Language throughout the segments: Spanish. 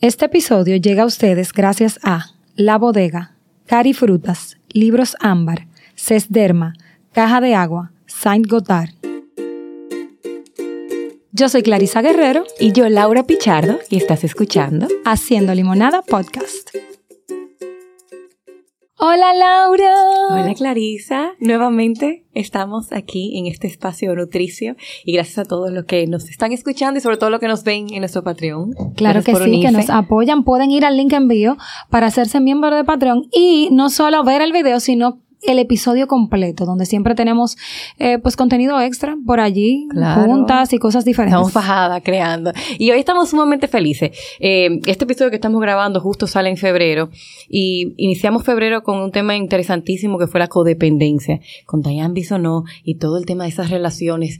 Este episodio llega a ustedes gracias a La Bodega, Cari Frutas, Libros Ámbar, Cesderma, Caja de Agua, Saint Gothard. Yo soy Clarisa Guerrero Y yo, Laura Pichardo, y estás escuchando. haciendo Limonada Podcast. Hola Laura. Hola Clarisa, nuevamente estamos aquí en este espacio nutricio y gracias a todos los que nos están escuchando y sobre todo los que nos ven en nuestro Patreon. Claro que sí, que nos apoyan. Pueden ir al link en bio para hacerse miembro de Patreon y no solo ver el video, sino el episodio completo, donde siempre tenemos eh, pues contenido extra por allí, Claro. juntas y cosas diferentes. Estamos bajada creando. Y hoy estamos sumamente felices. Eh, este episodio que estamos grabando justo sale en febrero. Y iniciamos febrero con un tema interesantísimo que fue la codependencia. Con Diane Bisonó y todo el tema de esas relaciones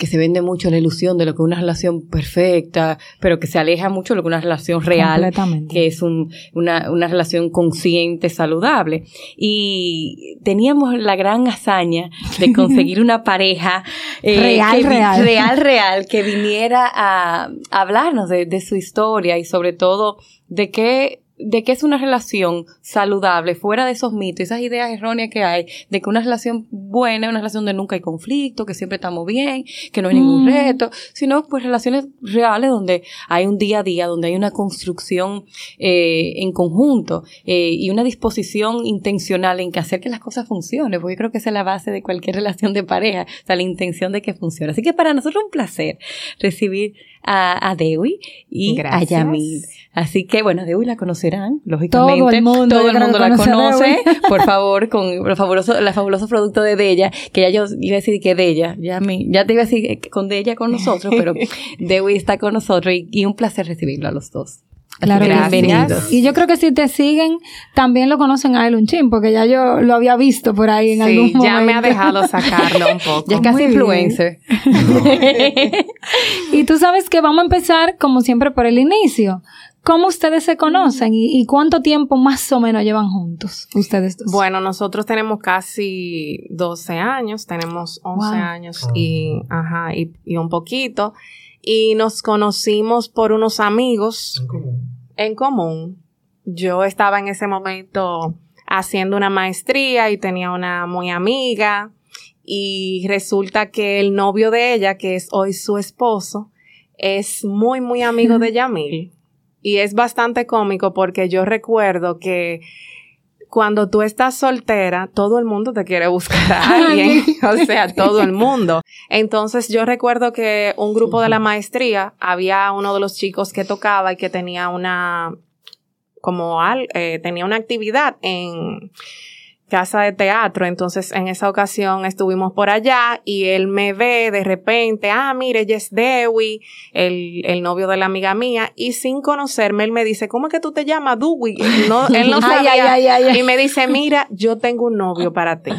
que se vende mucho la ilusión de lo que es una relación perfecta, pero que se aleja mucho de lo que es una relación real, Completamente. que es un- una, una relación consciente, saludable. Y teníamos la gran hazaña de conseguir una pareja eh, Real, que real. real, real, que viniera a, a hablarnos de, de su historia y sobre todo de qué de qué es una relación saludable, fuera de esos mitos, esas ideas erróneas que hay, de que una relación buena es una relación donde nunca hay conflicto, que siempre estamos bien, que no hay ningún Mm. reto, sino pues relaciones reales donde hay un día a día, donde hay una construcción eh, en conjunto eh, y una disposición intencional en que hacer que las cosas funcionen, porque yo creo que esa es la base de cualquier relación de pareja, o sea, la intención de que funcione. Así que para nosotros es un placer recibir a, a Dewi y Gracias. a Yamil. Así que, bueno, Dewi la conocerán, lógicamente. Todo el mundo, Todo el mundo la conoce por favor, con los fabulosos, los fabulosos productos de Della, que ya yo iba a decir que Della, ya, me, ya te iba a decir que con Della con nosotros, pero Dewi está con nosotros y, y un placer recibirlo a los dos. Claro bienvenidos. Y yo creo que si te siguen, también lo conocen a él un chin, porque ya yo lo había visto por ahí en algún Sí, momento. ya me ha dejado sacarlo un poco. Ya es casi Muy influencer. Y tú sabes que vamos a empezar, como siempre, por el inicio. ¿Cómo ustedes se conocen y, y cuánto tiempo más o menos llevan juntos ustedes dos? Bueno, nosotros tenemos casi 12 años, tenemos 11 Wow. años y, ajá, y, y un poquito. Y nos conocimos por unos amigos en común. Yo estaba en ese momento haciendo una maestría y tenía una muy amiga. Y resulta que el novio de ella, que es hoy su esposo, es muy, muy amigo de Yamil. Y es bastante cómico porque yo recuerdo que cuando tú estás soltera, todo el mundo te quiere buscar a alguien. o sea, todo el mundo. Entonces yo recuerdo que un grupo de la maestría, había uno de los chicos que tocaba y que tenía una, como al, eh, tenía una actividad en casa de teatro. Entonces en esa ocasión estuvimos por allá y él me ve de repente, ah, mire, es Dewey, el, el novio de la amiga mía. Y sin conocerme, él me dice, ¿cómo es que tú te llamas Dewey? No, él no sabía. ay, ay, ay, ay. Y me dice, mira, yo tengo un novio para ti.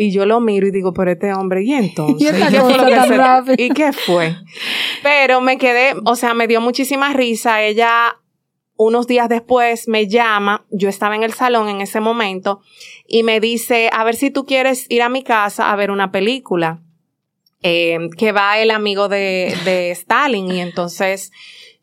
Y yo lo miro y digo, pero este hombre, ¿y entonces? Y qué fue rápida. ¿Y qué fue? Pero me quedé, o sea, me dio muchísima risa. Ella, unos días después, me llama. Yo estaba en el salón en ese momento y me dice, a ver si tú quieres ir a mi casa a ver una película. eh, que va el amigo de, de Stalin. Y entonces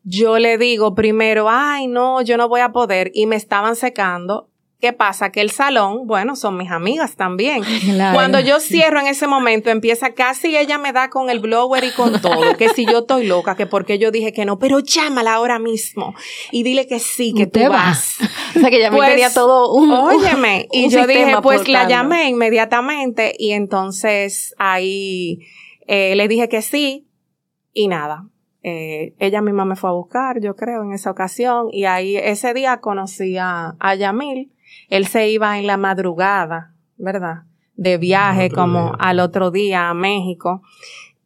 yo le digo primero, ay, no, yo no voy a poder. Y me estaban secando. ¿Qué pasa? Que el salón, bueno, son mis amigas también. Claro. Cuando yo cierro en ese momento, empieza casi ella me da con el blower y con todo, que si yo estoy loca, que porque yo dije que no, pero llámala ahora mismo y dile que sí, que tú Usted va. vas. O sea que Yamil Pues, tenía todo un, un- Óyeme, y un yo dije, pues la llamé inmediatamente y entonces ahí eh, le dije que sí y nada. Eh, ella misma me fue a buscar, yo creo, en esa ocasión y ahí ese día conocí a, a Yamil. Él se iba en la madrugada, ¿verdad? De viaje como día. al otro día a México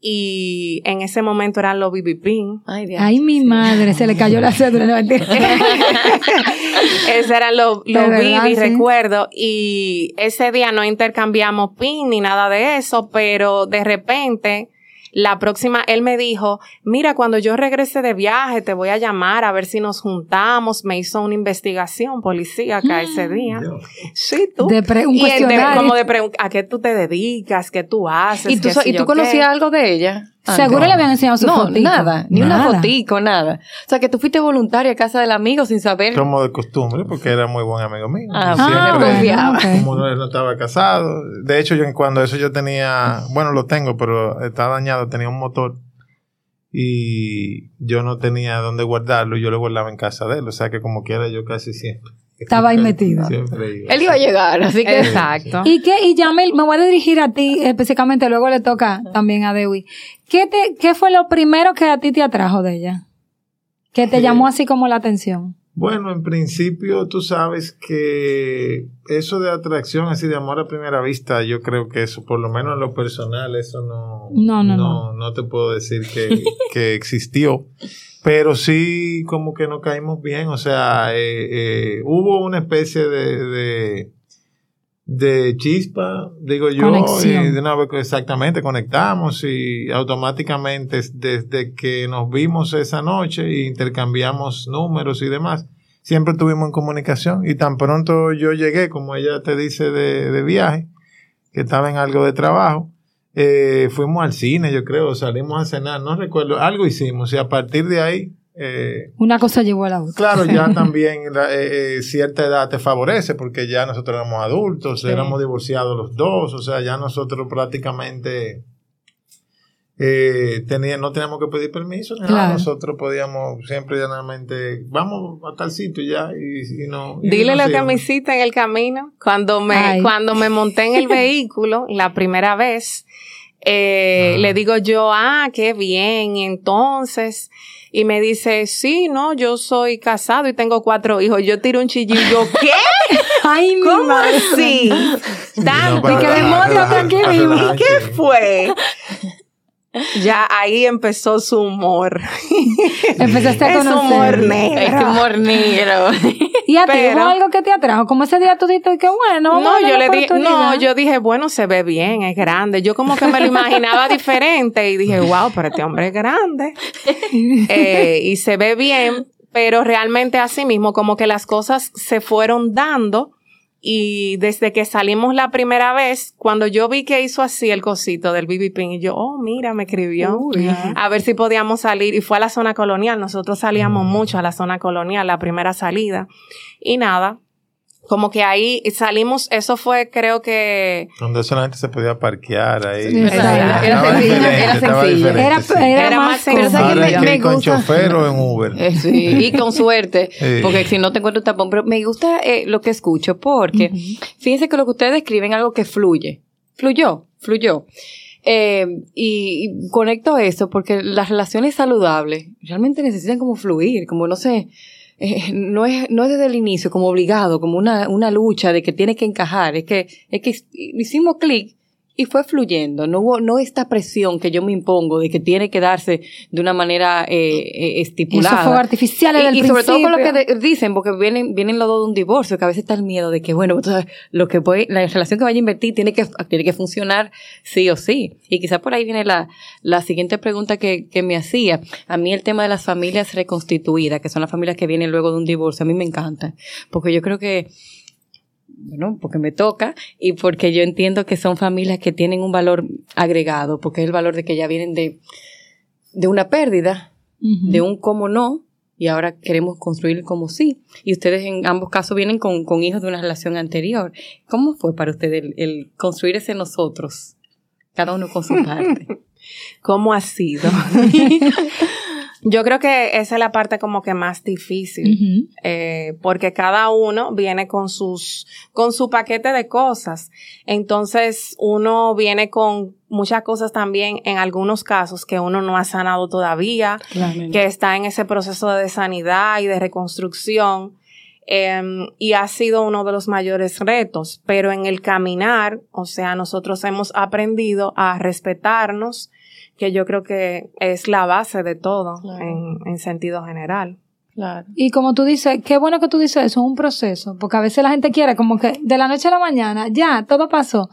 y en ese momento eran los BB Pin. Ay, Dios. Ay, mi Sí. madre, se le cayó la cédula. No, mentira. Ese era lo, De lo verdad, vi, sí. recuerdo. Y ese día no intercambiamos pin ni nada de eso, pero de repente, la próxima, él me dijo, mira, cuando yo regrese de viaje, te voy a llamar a ver si nos juntamos. Me hizo una investigación policíaca ese día. Sí, tú. De pre- un Y de- como de pregun- a qué tú te dedicas, qué tú haces. ¿Y tú, qué so- sé ¿y tú conocías qué. algo de ella? Seguro le habían enseñado su No, fotico. nada, ni una Nada. fotico, nada. O sea, que tú fuiste voluntaria a casa del amigo sin saber. Como de costumbre, porque era muy buen amigo mío. Ah, siempre- confiaba. como él no estaba casado. De hecho, yo cuando eso yo tenía, bueno, lo tengo, pero está dañado, tenía un motor y yo no tenía dónde guardarlo y yo lo guardaba en casa de él. O sea que como quiera yo casi siempre. Estaba ahí metido. Siempre iba. Él iba a llegar, así que. Exacto. ¿Y qué? Y Yamil, me voy a dirigir a ti específicamente, luego le toca también a Dewi. ¿Qué, te, ¿Qué fue lo primero que a ti te atrajo de ella? Que te llamó así como la atención. Bueno, en principio tú sabes que eso de atracción, así de amor a primera vista, yo creo que eso, por lo menos en lo personal, eso no, No, no, no, no te puedo decir que, que existió. Pero sí, como que nos caímos bien, o sea, eh, eh, hubo una especie de, de, de chispa, digo yo, Conexión. y de una vez exactamente conectamos y automáticamente desde que nos vimos esa noche e intercambiamos números y demás, siempre estuvimos en comunicación y tan pronto yo llegué, como ella te dice, de, de viaje, que estaba en algo de trabajo, eh, fuimos al cine, yo creo, salimos a cenar, no recuerdo, algo hicimos y a partir de ahí... eh, Una cosa llevó a la otra. Claro, ya también la- eh, eh, cierta edad te favorece porque ya nosotros éramos adultos, éramos divorciados los dos, o sea, ya nosotros prácticamente eh, tenía, no teníamos que pedir permiso, ni nada, Claro. nosotros podíamos siempre llanamente, vamos a tal sitio ya y, y no... y Dile lo que me hiciste en el camino. Cuando me, Ay. cuando me monté en el vehículo la primera vez, eh, Ah. le digo yo, ah, qué bien, y entonces. Y me dice, sí, no, yo soy casado y tengo cuatro hijos. Yo tiro un chillillo. Yo, ¿qué? Ay, ¿Cómo así? Tanto. que relajar, demónstrate aquí para mismo. relajar, ¿Qué fue? Ya ahí empezó su humor. Empezaste a Es humor conocer. negro. Es humor negro. ¿Y a ti Pero- hubo algo que te atrajo? Como ese día tú dijiste que bueno, vamos No, yo le dije, no, yo dije, bueno, se ve bien, es grande. Yo como que me lo imaginaba diferente y dije, wow, pero este hombre es grande. Eh, y se ve bien, pero realmente así mismo, como que las cosas se fueron dando. Y desde que salimos la primera vez, cuando yo vi que hizo así el cosito del BB Pin, y yo, oh, mira, me escribió. A ver si podíamos salir. Y fue a la zona colonial. Nosotros salíamos mucho a la zona colonial, la primera salida. Y nada, como que ahí salimos, eso fue creo que Donde solamente se podía parquear ahí. Sí. Era Estaba sencillo, era sencillo. Era, sí. era, Era más sencillo. Ahora ¿sabes hay qué que me ir con gusta? chofer o en Uber. Eh, sí, y con suerte, Sí. porque si no te encuentro un tapón, pero me gusta eh, lo que escucho, porque fíjense que lo que ustedes describen es algo que fluye, fluyó, fluyó. Eh, y, y conecto eso porque las relaciones saludables realmente necesitan como fluir, como no sé, eh, no es, no es desde el inicio como obligado, como una, una lucha de que tiene que encajar, es que, es que hicimos clic y fue fluyendo, no hubo, no esta presión que yo me impongo de que tiene que darse de una manera eh, eh, estipulada. Eso fue artificial desde el Y, y sobre todo con lo que de- dicen, porque vienen, vienen los dos de un divorcio, que a veces está el miedo de que, bueno, entonces, lo que puede, la relación que vaya a invertir tiene que, tiene que funcionar sí o sí. Y quizás por ahí viene la, la siguiente pregunta que, que me hacía. A mí el tema de las familias reconstituidas, que son las familias que vienen luego de un divorcio, a mí me encanta. Porque yo creo que, bueno, porque me toca y porque yo entiendo que son familias que tienen un valor agregado, porque es el valor de que ya vienen de, de una pérdida, de un cómo no, y ahora queremos construir como sí. Y ustedes en ambos casos vienen con, con hijos de una relación anterior. ¿Cómo fue para ustedes el, el construir ese nosotros? Cada uno con su parte. ¿Cómo ha sido? Yo creo que esa es la parte como que más difícil, eh, porque cada uno viene con sus, con su paquete de cosas. Entonces, uno viene con muchas cosas también, en algunos casos, que uno no ha sanado todavía, que está en ese proceso de sanidad y de reconstrucción. em, y ha sido uno de los mayores retos, pero en el caminar, o sea, nosotros hemos aprendido a respetarnos, que yo creo que es la base de todo Claro. en, en sentido general. Claro. Y como tú dices, qué bueno que tú dices eso, es un proceso, porque a veces la gente quiere como que de la noche a la mañana, ya, todo pasó.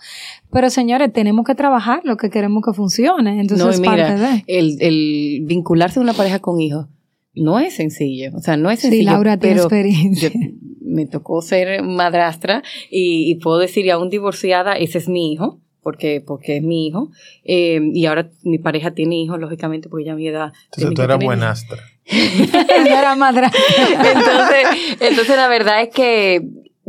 Pero señores, tenemos que trabajar lo que queremos que funcione, entonces no, es mira, parte de... el, el vincularse a una pareja con hijos no es sencillo. O sea, no es sencillo. Sí, Laura tiene pero experiencia. yo- me tocó ser madrastra y, y puedo decir, y aún divorciada, ese es mi hijo. Porque, porque es mi hijo. Eh, y ahora mi pareja tiene hijos, lógicamente, porque ya a mi edad. Entonces tú eras buenastra. era madre. entonces, entonces, la verdad es que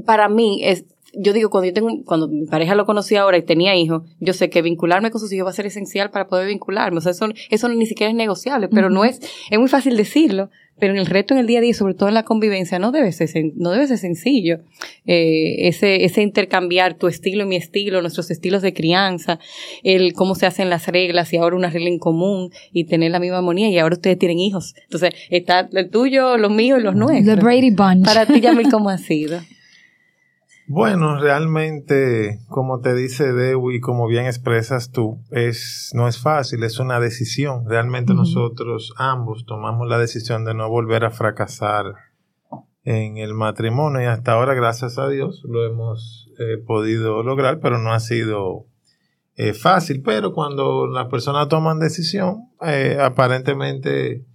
para mí es, yo digo, cuando yo tengo, cuando mi pareja lo conocí ahora y tenía hijos, yo sé que vincularme con sus hijos va a ser esencial para poder vincularme. O sea, eso, eso ni siquiera es negociable, pero no es, es muy fácil decirlo, pero en el reto en el día a día, sobre todo en la convivencia, no debe ser, no debe ser sencillo. Eh, ese, ese intercambiar tu estilo y mi estilo, nuestros estilos de crianza, el cómo se hacen las reglas y ahora una regla en común y tener la misma armonía y ahora ustedes tienen hijos. Entonces, está el tuyo, los míos y los nuestros. The Brady Bunch. Para ti, Yamil, ¿cómo ha sido? Bueno, realmente, como te dice Dewi y como bien expresas tú, es, no es fácil, es una decisión. Realmente nosotros ambos tomamos la decisión de no volver a fracasar en el matrimonio y hasta ahora, gracias a Dios, lo hemos eh, podido lograr, pero no ha sido eh, fácil. Pero cuando las personas toman decisión, eh, aparentemente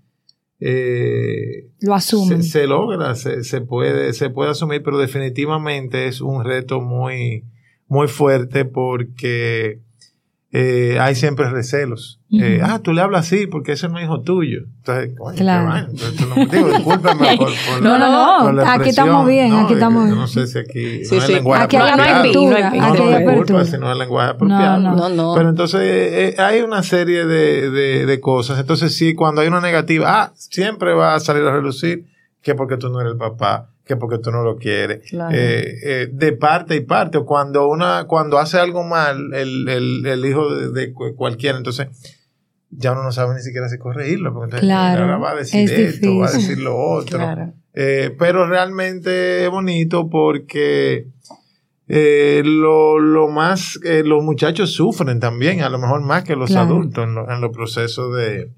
eh, lo asumen. Se, logra, se, puede, se puede asumir, pero definitivamente es un reto muy, muy fuerte porque eh, hay siempre recelos. Eh, ah, tú le hablas así porque ese no es hijo tuyo. Entonces, claro. no, digo, discúlpame por, por, no, no, no, aquí estamos bien, aquí estamos bien. No sé si aquí no hay lenguaje aquí apropiado. Hay apertura, no, aquí hay apertura. si no hay lenguaje apropiado. No, no. Pero entonces eh, hay una serie de, de, de cosas. Entonces, sí, cuando hay una negativa, ah, siempre va a salir a relucir que porque tú no eres el papá que porque tú no lo quieres. Eh, eh, de parte y parte. O cuando una, cuando hace algo mal el, el, el hijo de, cualquiera, entonces ya uno no sabe ni siquiera si corregirlo, porque entonces ahora va a decir esto, va a decir lo otro. Eh, pero realmente es bonito porque lo, lo, más, los muchachos sufren también, a lo mejor más que los adultos en, los procesos de,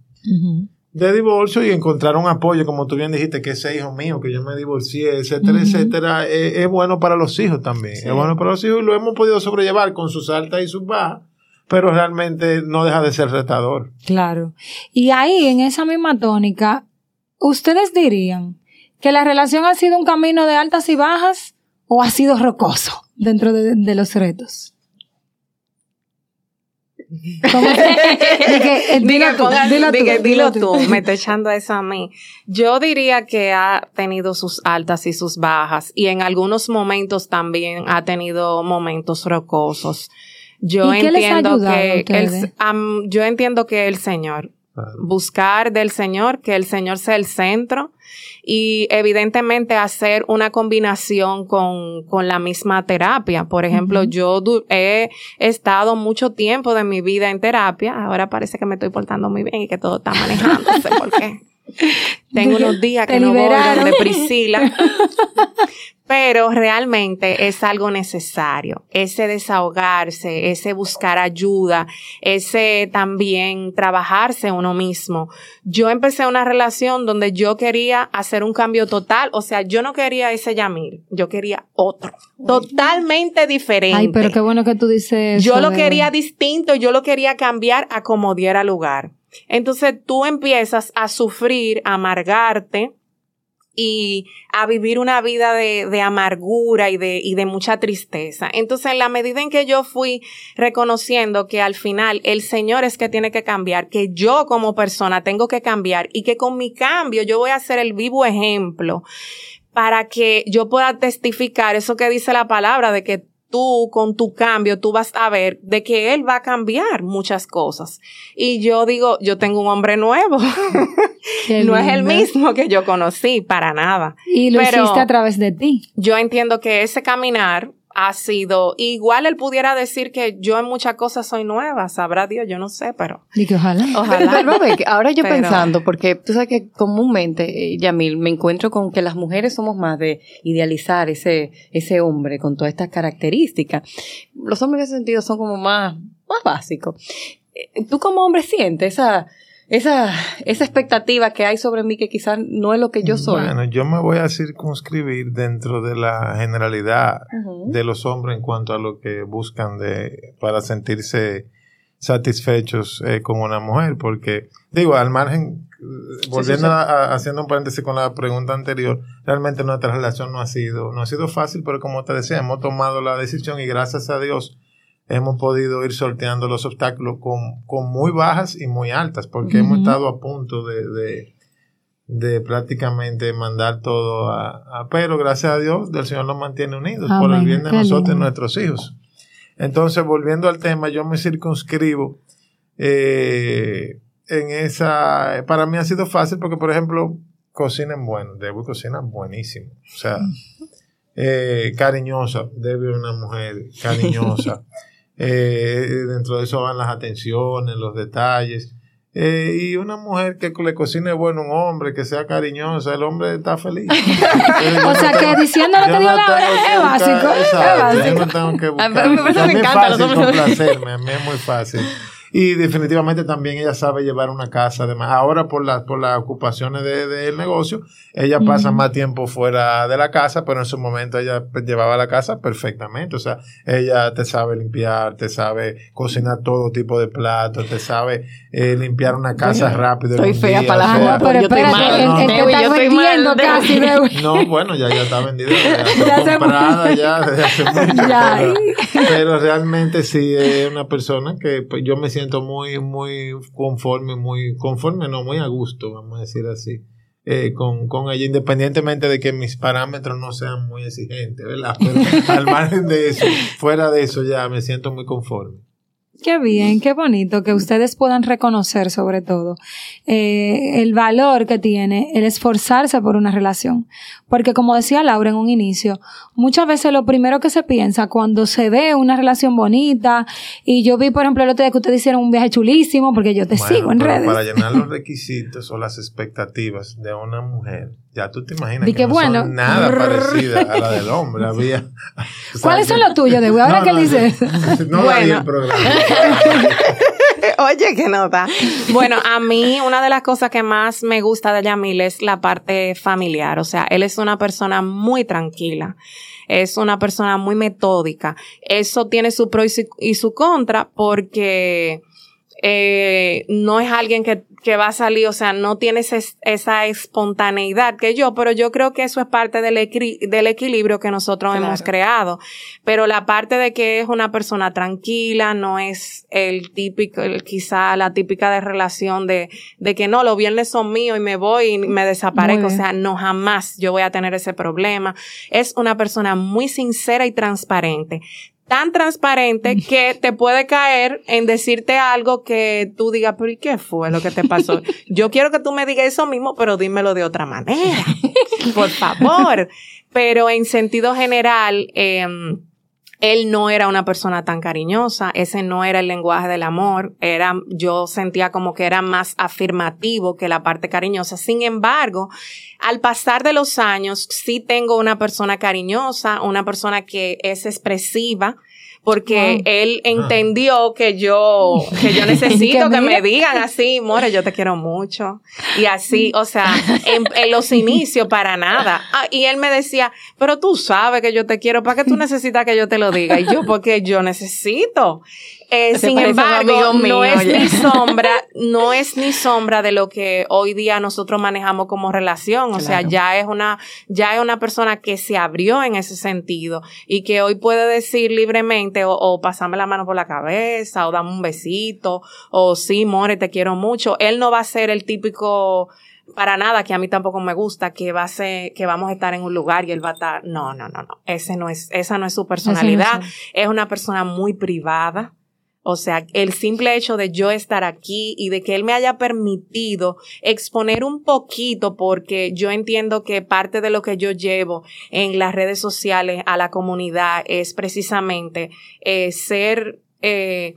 de divorcio y encontrar un apoyo, como tú bien dijiste, que ese hijo mío, que yo me divorcié, etcétera, etcétera, es, bueno para los hijos también. Es bueno para los hijos y lo hemos podido sobrellevar con sus altas y sus bajas, pero realmente no deja de ser retador. Claro. Y ahí, en esa misma tónica, ¿ustedes dirían que la relación ha sido un camino de altas y bajas o ha sido rocoso dentro de los retos? Dilo, tú, me está echando eso a mí. Yo diría que ha tenido sus altas y sus bajas y en algunos momentos también ha tenido momentos rocosos. Yo entiendo que el, yo entiendo que el Señor buscar del Señor, que el Señor sea el centro y evidentemente hacer una combinación con, con la misma terapia. Por ejemplo, yo he estado mucho tiempo de mi vida en terapia, ahora parece que me estoy portando muy bien y que todo está manejándose, ¿por qué? Tengo unos días que no voy donde Priscila. Pero realmente es algo necesario. Ese desahogarse, ese buscar ayuda, ese también trabajarse uno mismo. Yo empecé una relación donde yo quería hacer un cambio total. O sea, yo no quería ese Yamil. Yo quería otro. Totalmente diferente. Ay, pero qué bueno que tú dices. Yo lo quería distinto. Yo lo quería cambiar a como diera lugar. Entonces tú empiezas a sufrir, a amargarte y a vivir una vida de, de amargura y de, y de mucha tristeza. Entonces, en la medida en que yo fui reconociendo que al final el Señor es que tiene que cambiar, que yo como persona tengo que cambiar y que con mi cambio yo voy a ser el vivo ejemplo para que yo pueda testificar eso que dice la palabra de que tú con tu cambio, tú vas a ver de que él va a cambiar muchas cosas. Y yo digo, yo tengo un hombre nuevo. no es el mismo que yo conocí, para nada. Y lo hiciste a través de ti. Yo entiendo que ese caminar ha sido, igual él pudiera decir que yo en muchas cosas soy nueva, sabrá Dios, yo no sé, pero. Y que ojalá. Ojalá. ahora yo pensando, porque tú sabes que comúnmente, eh, Yamil, me encuentro con que las mujeres somos más de idealizar ese, ese hombre con todas estas características. Los hombres en ese sentido son como más, más básicos. Eh, ¿Tú como hombre sientes esa, esa, esa expectativa que hay sobre mí que quizás no es lo que yo soy. Bueno, yo me voy a circunscribir dentro de la generalidad de los hombres en cuanto a lo que buscan de, para sentirse satisfechos eh, con una mujer, porque digo, al margen, volviendo A, haciendo un paréntesis con la pregunta anterior, realmente nuestra relación no ha sido, no ha sido fácil, pero como te decía, hemos tomado la decisión y gracias a Dios hemos podido ir sorteando los obstáculos con, con muy bajas y muy altas, porque hemos estado a punto de, de, de prácticamente mandar todo a, Pero gracias a Dios, el Señor nos mantiene unidos por el bien de nosotros y nuestros hijos. Entonces, volviendo al tema, yo me circunscribo eh, en esa... Para mí ha sido fácil porque, por ejemplo, cocinan bueno, Debo cocina buenísimo. O sea, eh, cariñosa, Debe una mujer cariñosa. Eh, dentro de eso van las atenciones, los detalles. Eh, y una mujer que le cocine bueno un hombre, que sea cariñosa, el hombre está feliz. o sea, que diciendo lo que dio la hora es básico. es básico. Yo no tengo que buscar. A mí me, me, es fácil complacerme, a mí es muy fácil. Y definitivamente también ella sabe llevar una casa. Además, ahora por, la, por las ocupaciones del de, negocio, ella pasa más tiempo fuera de la casa, pero en su momento ella llevaba la casa perfectamente. O sea, ella te sabe limpiar, te sabe cocinar todo tipo de platos, te sabe eh, limpiar una casa rápido. Estoy fea para la no, pero espérate, no, no, está vendiendo casi. No, bueno, ya, ya está vendida. Ya, está comprada ya desde hace mucho. Ya. Pero, pero, realmente sí es una persona que pues, yo me siento muy, muy conforme, muy conforme, no, muy a gusto, vamos a decir así, eh, con, con ella, independientemente de que mis parámetros no sean muy exigentes, ¿verdad? Pero al margen de eso, fuera de eso ya me siento muy conforme. Qué bien, qué bonito que ustedes puedan reconocer sobre todo eh, el valor que tiene el esforzarse por una relación. Porque como decía Laura en un inicio, muchas veces lo primero que se piensa cuando se ve una relación bonita, y yo vi por ejemplo el otro día que ustedes hicieron un viaje chulísimo, porque yo te sigo en redes. Para llenar los requisitos o las expectativas de una mujer, ya tú te imaginas que, no bueno, son nada parecida a la del hombre. Había, ¿Cuáles son los tuyos, de Ahora que él dice. No bueno. el programa. Oye, qué nota. Bueno, a mí una de las cosas que más me gusta de Yamil es la parte familiar. O sea, él es una persona muy tranquila. Es una persona muy metódica. Eso tiene su pro y su, contra porque eh, no es alguien que que va a salir, o sea, no tienes esa espontaneidad que yo, pero yo creo que eso es parte del, del equilibrio que nosotros hemos creado. Pero la parte de que es una persona tranquila, no es el típico, el, quizá la típica de relación de, de que no, los viernes son míos y me voy y me desaparezco, o sea, no jamás yo voy a tener ese problema. Es una persona muy sincera y transparente tan transparente que te puede caer en decirte algo que tú digas, pero ¿y qué fue lo que te pasó? Yo quiero que tú me digas eso mismo, pero dímelo de otra manera. Por favor. Pero en sentido general, em, él no era una persona tan cariñosa, ese no era el lenguaje del amor, era, yo sentía como que era más afirmativo que la parte cariñosa. Sin embargo, al pasar de los años, sí tengo una persona cariñosa, una persona que es expresiva, porque él entendió que yo, que yo necesito que me digan así, more, yo te quiero mucho. Y así, o sea, en, los inicios para nada. Ah, y él me decía, pero tú sabes que yo te quiero, ¿para qué tú necesitas que yo te lo diga? Y yo, porque yo necesito. Eh, sin embargo, no es ni sombra, no es ni sombra de lo que hoy día nosotros manejamos como relación. O sea, ya es una, ya es una persona que se abrió en ese sentido y que hoy puede decir libremente o, pasarme la mano por la cabeza o dame un besito o sí, more, te quiero mucho. Él no va a ser el típico para nada, que a mí tampoco me gusta, que va a ser, que vamos a estar en un lugar y él va a estar, no, no, no, no, ese no es, esa no es su personalidad, es una persona muy privada, o sea, el simple hecho de yo estar aquí y de que él me haya permitido exponer un poquito, porque yo entiendo que parte de lo que yo llevo en las redes sociales a la comunidad es precisamente eh, ser eh,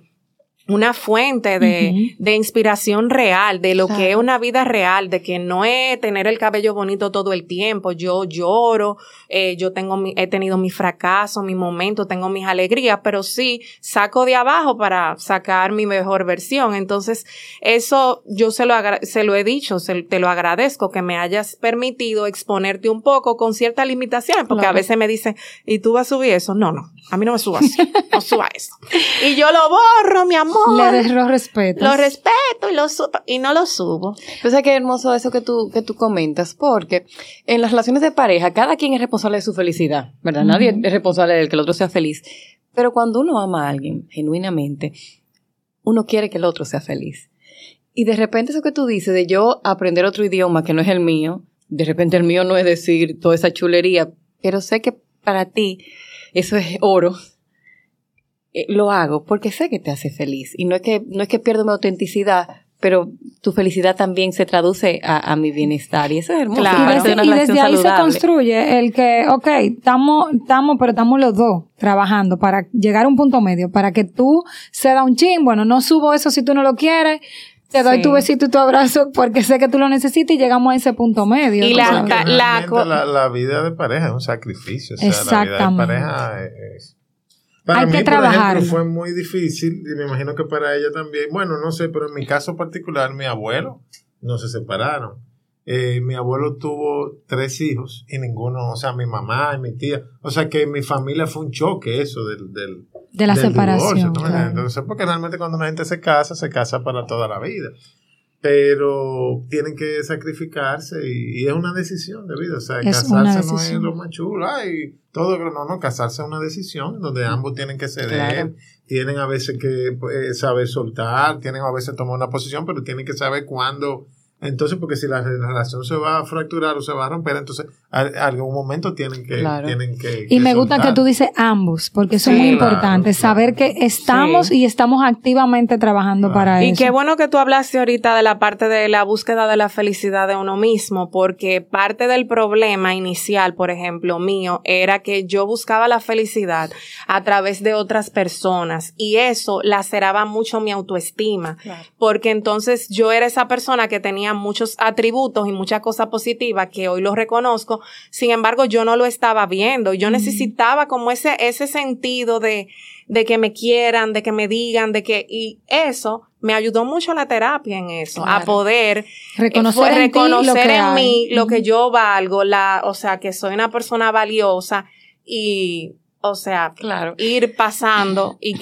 una fuente de, de, inspiración real, de lo que es una vida real, de que no es tener el cabello bonito todo el tiempo. Yo lloro, eh, yo tengo mi, he tenido mi fracaso, mi momento, tengo mis alegrías, pero sí saco de abajo para sacar mi mejor versión. Entonces, eso yo se lo, se lo he dicho, se, te lo agradezco que me hayas permitido exponerte un poco con ciertas limitaciones, porque a veces me dicen, ¿y tú vas a subir eso? No, no, a mí no me subas, no suba eso. Y yo lo borro, mi amor le dejo respeto. Lo respeto y, lo y no lo subo. Entonces, qué hermoso eso que tú, que tú comentas, porque en las relaciones de pareja, cada quien es responsable de su felicidad, ¿verdad? Nadie es responsable de que el otro sea feliz. Pero cuando uno ama a alguien genuinamente, uno quiere que el otro sea feliz. Y de repente eso que tú dices de yo aprender otro idioma que no es el mío, de repente el mío no es decir toda esa chulería, pero sé que para ti eso es oro. Eh, lo hago porque sé que te hace feliz y no es que no es que pierdo mi autenticidad, pero tu felicidad también se traduce a, mi bienestar y eso es hermoso. Y desde, ahí se construye el que, ok, estamos, estamos, pero estamos los dos trabajando para llegar a un punto medio, para que tú se da un chin, bueno, no subo eso si tú no lo quieres, te doy tu besito y tu abrazo porque sé que tú lo necesitas y llegamos a ese punto medio. Y la, la, vida de pareja es un sacrificio. O sea, la vida de pareja es, para Hay mí, que trabajar. Por ejemplo, fue muy difícil y me imagino que para ella también. Bueno, no sé, pero en mi caso particular, mi abuelo no se separaron. Eh, mi abuelo tuvo tres hijos y ninguno, o sea, mi mamá y mi tía. O sea, que mi familia fue un choque eso del, del de la separación. Entonces, porque realmente cuando una gente se casa, se casa para toda la vida pero tienen que sacrificarse y, es una decisión de vida. O sea, casarse no es lo más chulo. Ay, todo, no, no, casarse es una decisión donde ambos tienen que ceder, tienen a veces que eh, saber soltar, tienen a veces tomar una posición, pero tienen que saber cuándo entonces, porque si la relación se va a fracturar o se va a romper, entonces a, algún momento tienen que... Tienen que y me gusta que tú dices ambos, porque eso es muy importante, saber que estamos y estamos activamente trabajando para eso. Y qué bueno que tú hablaste ahorita de la parte de la búsqueda de la felicidad de uno mismo, porque parte del problema inicial, por ejemplo, mío, era que yo buscaba la felicidad a través de otras personas y eso laceraba mucho mi autoestima, porque entonces yo era esa persona que tenía muchos atributos y muchas cosas positivas que hoy los reconozco, sin embargo yo no lo estaba viendo. Yo necesitaba como ese, ese sentido de, de que me quieran, de que me digan, de que, y eso me ayudó mucho la terapia en eso, a poder reconocer, en, reconocer en mí lo que yo valgo, la, o sea, que soy una persona valiosa y o sea, claro. ir pasando y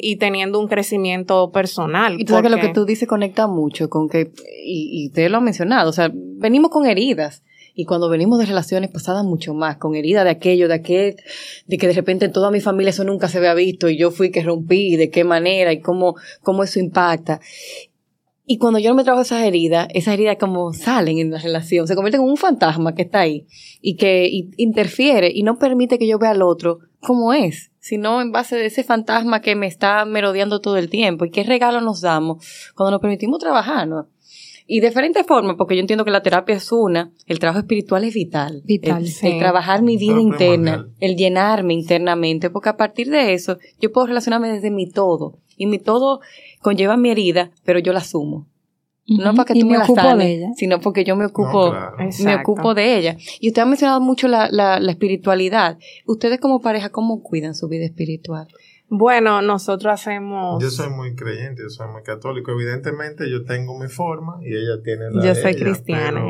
y teniendo un crecimiento personal. Y tú sabes que lo que tú dices conecta mucho con que, y, y te lo ha mencionado, o sea, venimos con heridas. Y cuando venimos de relaciones pasadas mucho más, con heridas de aquello, de aquel, de que de repente en toda mi familia eso nunca se había visto y yo fui que rompí, de qué manera y cómo, cómo eso impacta. Y cuando yo no me trabajo esas heridas, esas heridas como salen en la relación, se convierten en un fantasma que está ahí y que interfiere y no permite que yo vea al otro como es, sino en base de ese fantasma que me está merodeando todo el tiempo. ¿Y qué regalo nos damos cuando nos permitimos trabajar? ¿no? Y de diferentes formas, porque yo entiendo que la terapia es una, el trabajo espiritual es vital. Vital, el, el trabajar mi vida interna, el llenarme internamente, porque a partir de eso yo puedo relacionarme desde mi todo. Y mi todo conlleva mi herida, pero yo la asumo. No para que tú me, la sanes, sino porque yo me ocupo, me ocupo de ella. Y usted ha mencionado mucho la, la, la espiritualidad. Ustedes como pareja, ¿cómo cuidan su vida espiritual? Bueno, nosotros hacemos... Yo soy muy creyente, yo soy muy católico. Evidentemente yo tengo mi forma y ella tiene la Yo soy cristiana,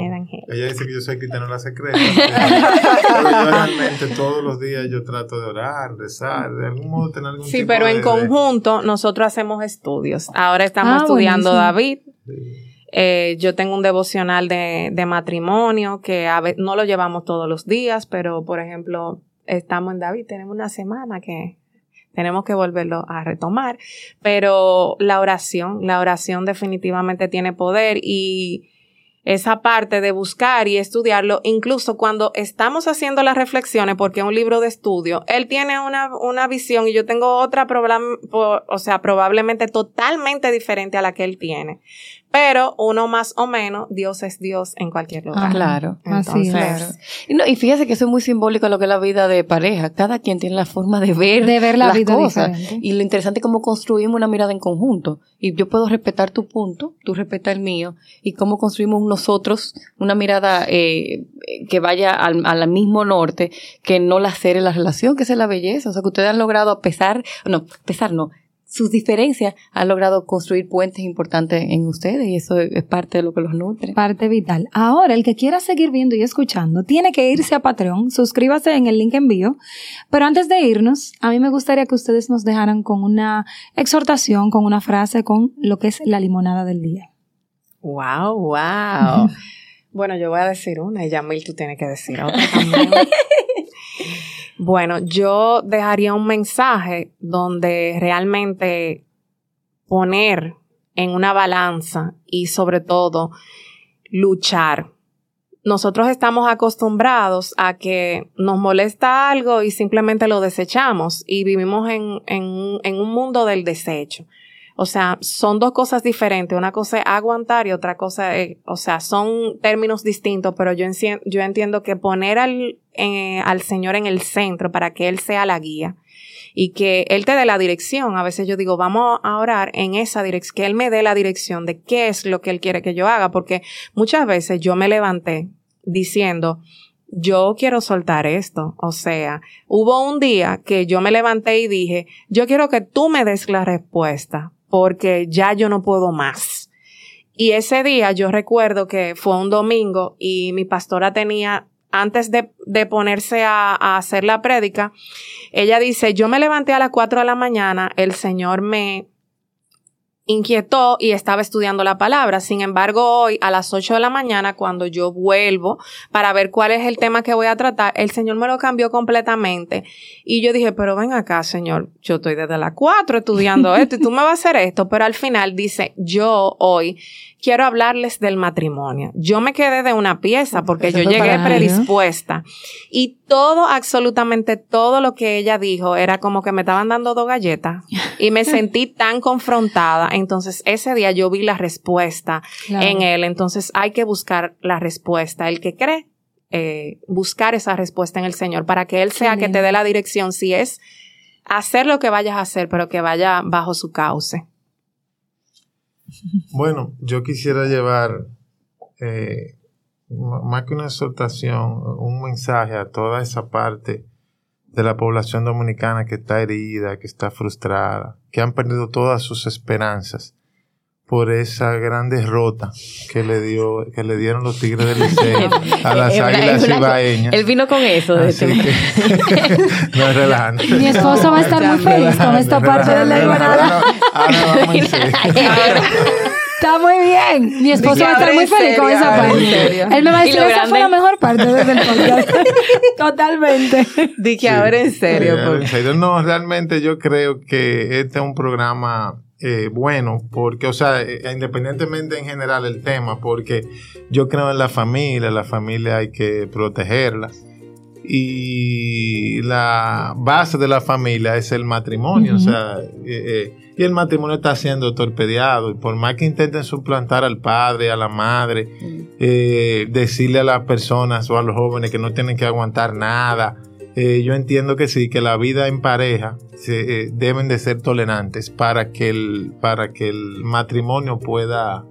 Ella dice que yo soy cristiano la secreta. pero yo realmente todos los días yo trato de orar, rezar, de algún modo tener algún Sí, pero en conjunto nosotros hacemos estudios. Ahora estamos ah, estudiando David. Eh, yo tengo un devocional de, de matrimonio que a veces, no lo llevamos todos los días, pero por ejemplo, estamos en David, tenemos una semana que tenemos que volverlo a retomar, pero la oración, la oración definitivamente tiene poder y esa parte de buscar y estudiarlo, incluso cuando estamos haciendo las reflexiones, porque es un libro de estudio, él tiene una, una visión y yo tengo otra, o sea, probablemente totalmente diferente a la que él tiene. Pero uno más o menos, Dios es Dios en cualquier lugar. Ah, claro, así es. Y, no, y fíjese que eso es muy simbólico lo que es la vida de pareja. Cada quien tiene la forma de ver, de ver la las vida cosas. Y lo interesante es cómo construimos una mirada en conjunto. Y yo puedo respetar tu punto, tú respetas el mío. Y cómo construimos nosotros una mirada eh, que vaya al, al, mismo norte, que no la en la relación, que es la belleza. O sea, que ustedes han logrado, a pesar, no, pesar no, sus diferencias han logrado construir puentes importantes en ustedes y eso es parte de lo que los nutre. Parte vital. Ahora, el que quiera seguir viendo y escuchando, tiene que irse a Patreon, suscríbase en el link envío. Pero antes de irnos, a mí me gustaría que ustedes nos dejaran con una exhortación, con una frase, con lo que es la limonada del día. Wow, wow. bueno, yo voy a decir una y Yamil tú tienes que decir otra también. Bueno, yo dejaría un mensaje donde realmente poner en una balanza y sobre todo luchar. Nosotros estamos acostumbrados a que nos molesta algo y simplemente lo desechamos y vivimos en, en un mundo del desecho. O sea, son dos cosas diferentes. Una cosa es aguantar y otra cosa es, o sea, son términos distintos, pero yo, yo entiendo que poner al, al Señor en el centro para que Él sea la guía y que Él te dé la dirección. A veces yo digo, vamos a orar en esa dirección, que Él me dé la dirección de qué es lo que Él quiere que yo haga, porque muchas veces yo me levanté diciendo, yo quiero soltar esto. O sea, hubo un día que yo me levanté y dije, yo quiero que tú me des la respuesta, porque ya yo no puedo más. Y ese día yo recuerdo que fue un domingo y mi pastora tenía, antes de, de ponerse a, a, hacer la prédica, ella dice, yo me levanté a las 4 de la mañana, el Señor me inquietó y estaba estudiando la palabra. Sin embargo, hoy a las 8 de la mañana, cuando yo vuelvo para ver cuál es el tema que voy a tratar, el Señor me lo cambió completamente. Y yo dije, pero ven acá, Señor, yo estoy desde las 4 estudiando esto y tú me vas a hacer esto. Pero al final dice, yo hoy quiero hablarles del matrimonio. Yo me quedé de una pieza porque yo llegué predispuesta y todo, absolutamente todo lo que ella dijo era como que me estaban dando dos galletas y me sentí tan confrontada. Entonces ese día yo vi la respuesta en él. Entonces hay que buscar la respuesta. El que cree, eh, buscar esa respuesta en el Señor para que Él sea que te dé la dirección si es hacer lo que vayas a hacer, pero que vaya bajo su cauce. Bueno, yo quisiera llevar, eh, más que una exhortación, un mensaje a toda esa parte de la población dominicana que está herida, que está frustrada, que han perdido todas sus esperanzas por esa gran derrota que le dio que le dieron los Tigres del Liceo a las Águilas Ibaeñas. Él vino con eso de este que, no es relajante. Mi esposo va a estar muy feliz con esta parte de la hermanada. Está muy bien. Mi esposo va a estar muy feliz con esa parte. Él me va a decir, esa fue la mejor parte del podcast. Totalmente. Di que ahora en serio. Sí, en serio. No, realmente yo creo que este es un programa eh, bueno, porque, o sea, eh, independientemente en general el tema, porque yo creo en la familia, la familia hay que protegerla. Y la base de la familia es el matrimonio, o sea, eh, y el matrimonio está siendo torpedeado. Y por más que intenten suplantar al padre, a la madre, decirle a las personas o a los jóvenes que no tienen que aguantar nada, eh, yo entiendo que sí, que la vida en pareja eh, deben de ser tolerantes para que el, para que el matrimonio pueda,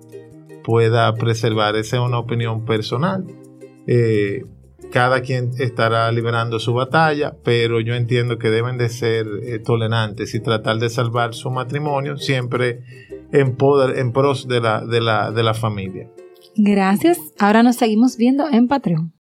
pueda preservar. Esa es una opinión personal. Eh, cada quien estará liberando su batalla, pero yo entiendo que deben de ser tolerantes y tratar de salvar su matrimonio siempre en, poder, en pros de la, de, la, de la familia. Gracias. Ahora nos seguimos viendo en Patreon.